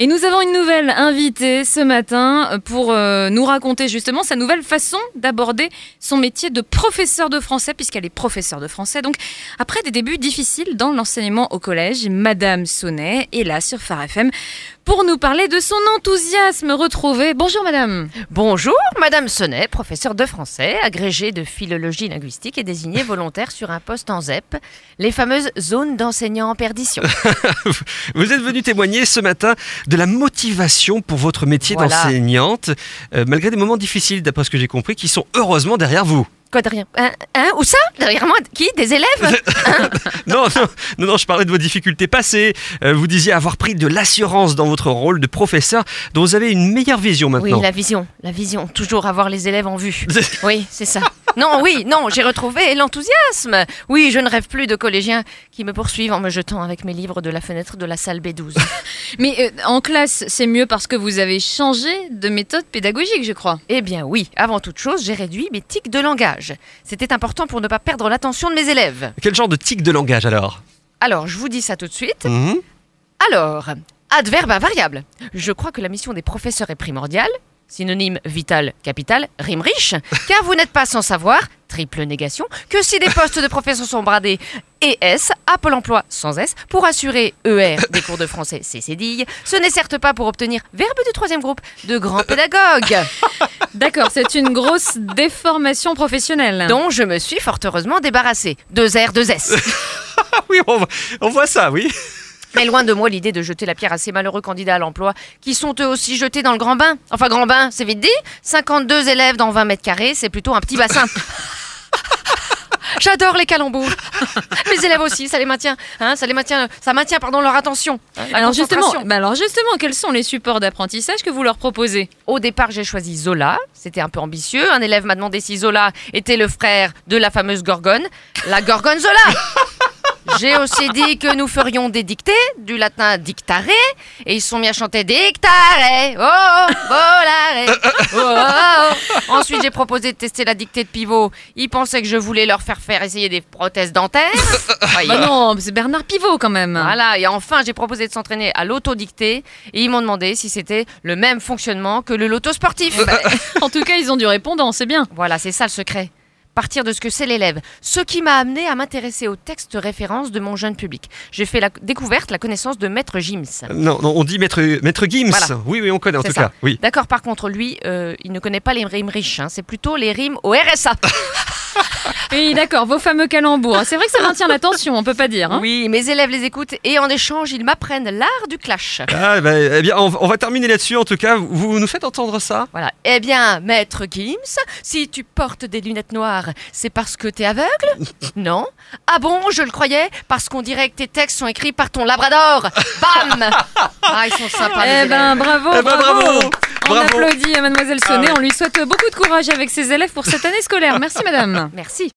Et nous avons une nouvelle invitée ce matin pour euh, nous raconter justement sa nouvelle façon d'aborder son métier de professeur de français, puisqu'elle est professeure de français. Donc, après des débuts difficiles dans l'enseignement au collège, Madame Sonnet est là sur Phare FM pour nous parler de son enthousiasme retrouvé. Bonjour Madame. Bonjour, Madame Sonnet, professeure de français, agrégée de philologie linguistique et désignée volontaire sur un poste en ZEP, les fameuses zones d'enseignants en perdition. Vous êtes venue témoigner ce matin de la motivation pour votre métier Voilà. d'enseignante, euh, malgré des moments difficiles, d'après ce que j'ai compris, qui sont heureusement derrière vous. Quoi de rien? Hein, hein? Où ça? Derrière moi Qui? Des élèves? Non, non, non, non, je parlais de vos difficultés passées. Euh, vous disiez avoir pris de l'assurance dans votre rôle de professeur, dont vous avez une meilleure vision Oui, maintenant. la vision, la vision, toujours avoir les élèves en vue. Oui, c'est ça. Non, oui, non, j'ai retrouvé l'enthousiasme. Oui, je ne rêve plus de collégiens qui me poursuivent en me jetant avec mes livres de la fenêtre de la salle B12. Mais euh, en classe, c'est mieux parce que vous avez changé de méthode pédagogique, je crois. Eh bien oui, avant toute chose, j'ai réduit mes tics de langage. C'était important pour ne pas perdre l'attention de mes élèves. Quel genre de tic de langage alors? Alors, je vous dis ça tout de suite. Mhm. Alors, adverbe invariable. Je crois que la mission des professeurs est primordiale. Synonyme vital, capital, rime riche. Car vous n'êtes pas sans savoir, triple négation, que si des postes de professeurs sont bradés ES, à Pôle emploi sans S, pour assurer ER des cours de français c'est cédille, ce n'est certes pas pour obtenir verbe du troisième groupe de grands pédagogues, D'accord, c'est une grosse déformation professionnelle. dont je me suis fort heureusement débarrassée. Deux R, deux S. Ah oui, on voit ça, oui. Mais loin de moi l'idée de jeter la pierre à ces malheureux candidats à l'emploi qui sont eux aussi jetés dans le grand bain. Enfin, grand bain, c'est vite dit. 52 élèves dans 20 mètres carrés, c'est plutôt un petit bassin. J'adore les calembours. Mes élèves aussi, ça les maintient, hein, ça les maintient, ça maintient pardon leur attention. hein, alors justement, bah alors justement, quels sont les supports d'apprentissage que vous leur proposez? Au départ, j'ai choisi Zola. C'était un peu ambitieux. Un élève m'a demandé si Zola était le frère de la fameuse Gorgone, la Gorgonzola. J'ai aussi dit que nous ferions des dictées, du latin dictare, et ils se sont mis à chanter dictare, oh, volare, oh, oh, oh. Ensuite, j'ai proposé de tester la dictée de pivot. Ils pensaient que je voulais leur faire faire essayer des prothèses dentaires. Voyez. Bah non, c'est Bernard Pivot quand même. Voilà, et enfin j'ai proposé de s'entraîner à l'autodictée et ils m'ont demandé si c'était le même fonctionnement que le loto sportif. En tout cas, ils ont du répondant, c'est bien. voilà, c'est ça le secret. Partir de ce que c'est l'élève. Ce qui m'a amené à m'intéresser aux textes références de mon jeune public. J'ai fait la découverte, la connaissance de Maître Gims. Non, non, on dit maître, maître Gims. Voilà. Oui, oui, on connaît en tout ça. cas. Oui. D'accord, par contre, lui, euh, il ne connaît pas les rimes riches, hein. c'est plutôt les rimes au RSA. Oui, d'accord, vos fameux calembours. C'est vrai que ça maintient l'attention, on peut pas dire. hein. oui, mes élèves les écoutent et en échange, ils m'apprennent l'art du clash. Ah, bah, eh bien, on, on va terminer là-dessus en tout cas. Vous, vous nous faites entendre ça? Voilà. Eh bien, maître Gims, si tu portes des lunettes noires, c'est parce que t'es aveugle? Non? Ah bon, je le croyais, parce qu'on dirait que tes textes sont écrits par ton labrador. Bam Ah, ils sont sympas. les Eh ben, élèves. bravo, Eh ben, bravo. bravo. On Bravo. applaudit à Mademoiselle Sonnet. Ah ouais. On lui souhaite beaucoup de courage avec ses élèves pour cette année scolaire. Merci, Madame. Merci.